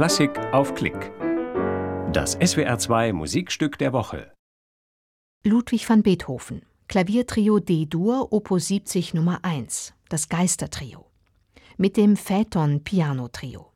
Klassik auf Klick. Das SWR2 Musikstück der Woche. Ludwig van Beethoven, Klaviertrio D-Dur, Opus 70 Nummer 1, das Geistertrio. Mit dem Phaeton Piano Trio.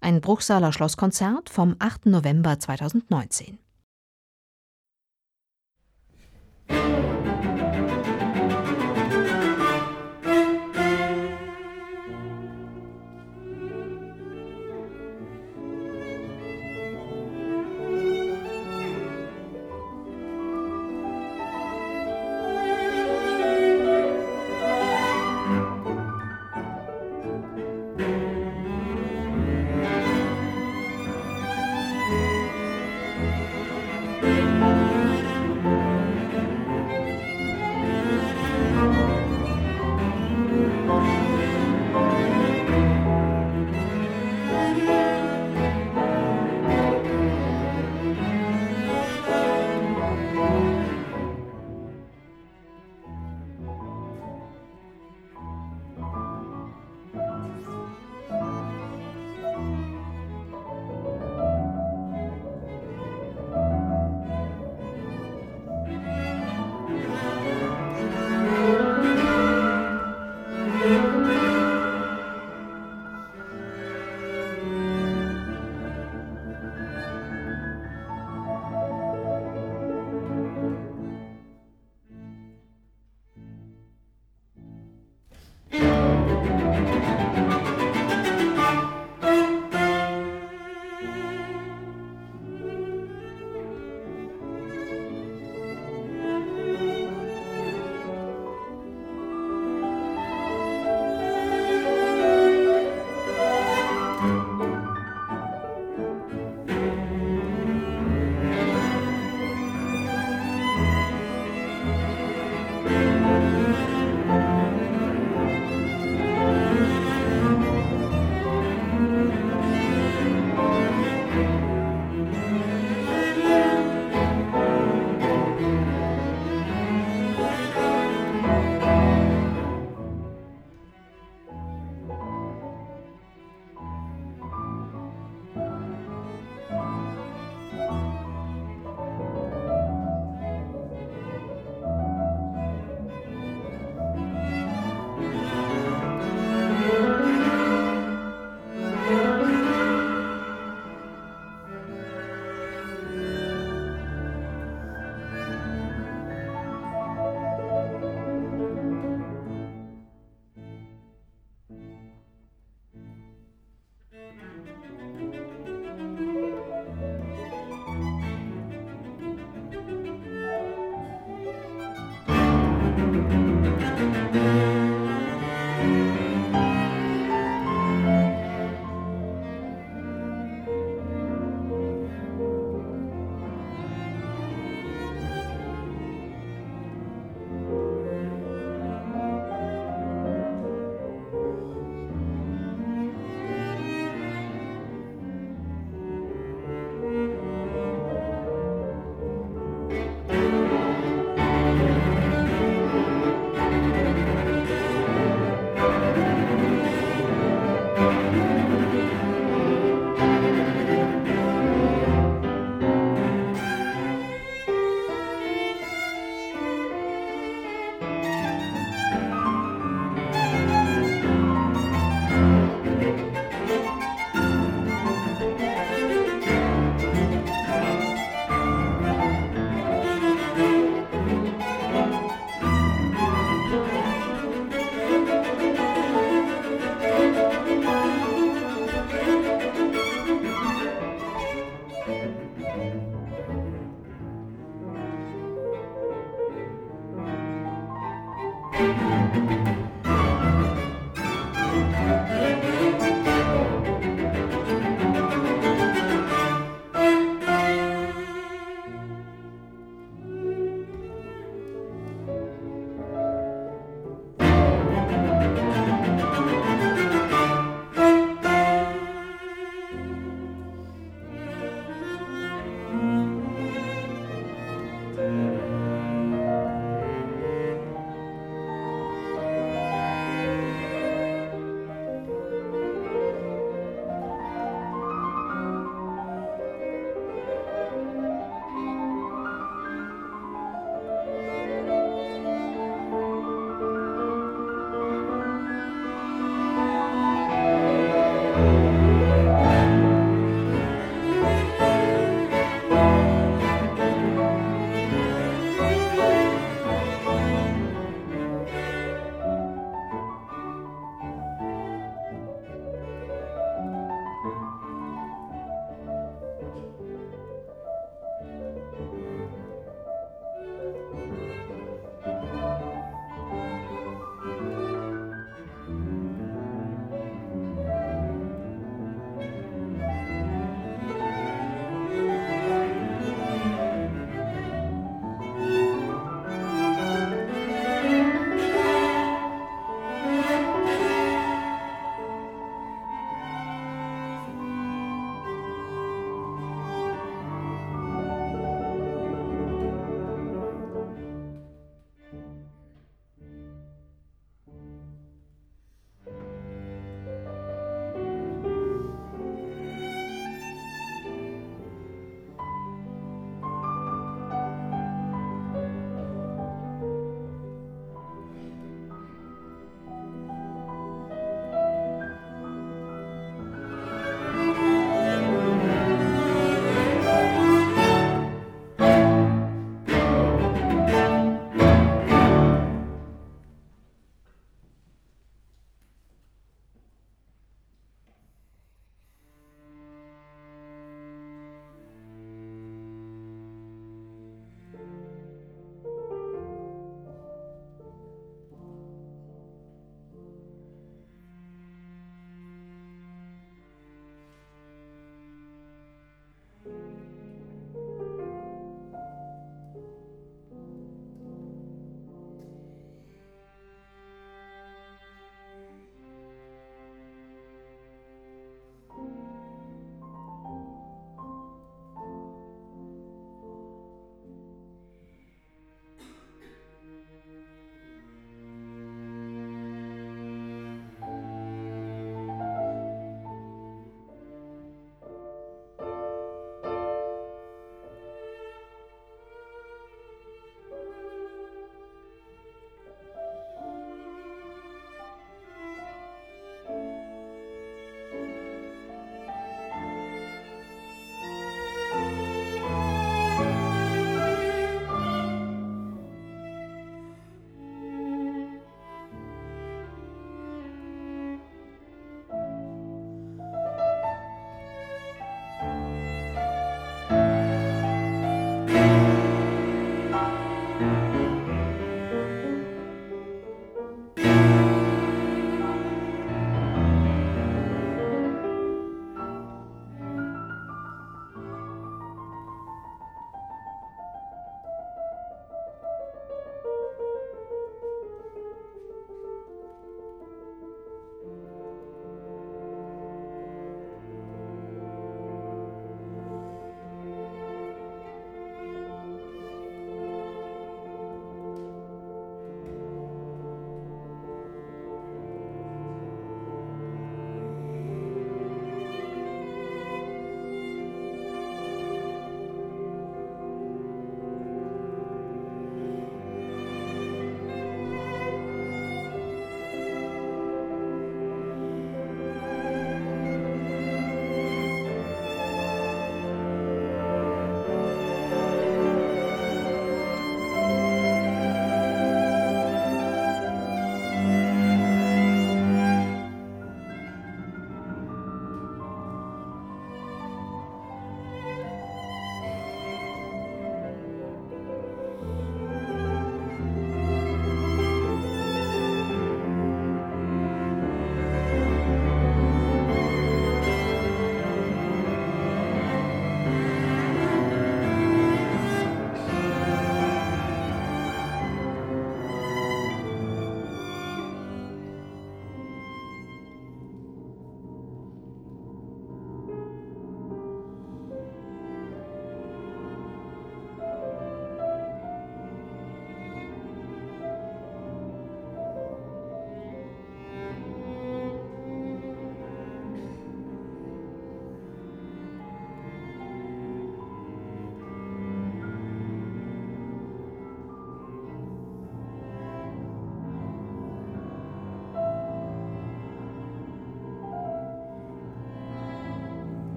Ein Bruchsaler Schlosskonzert vom 8. November 2019.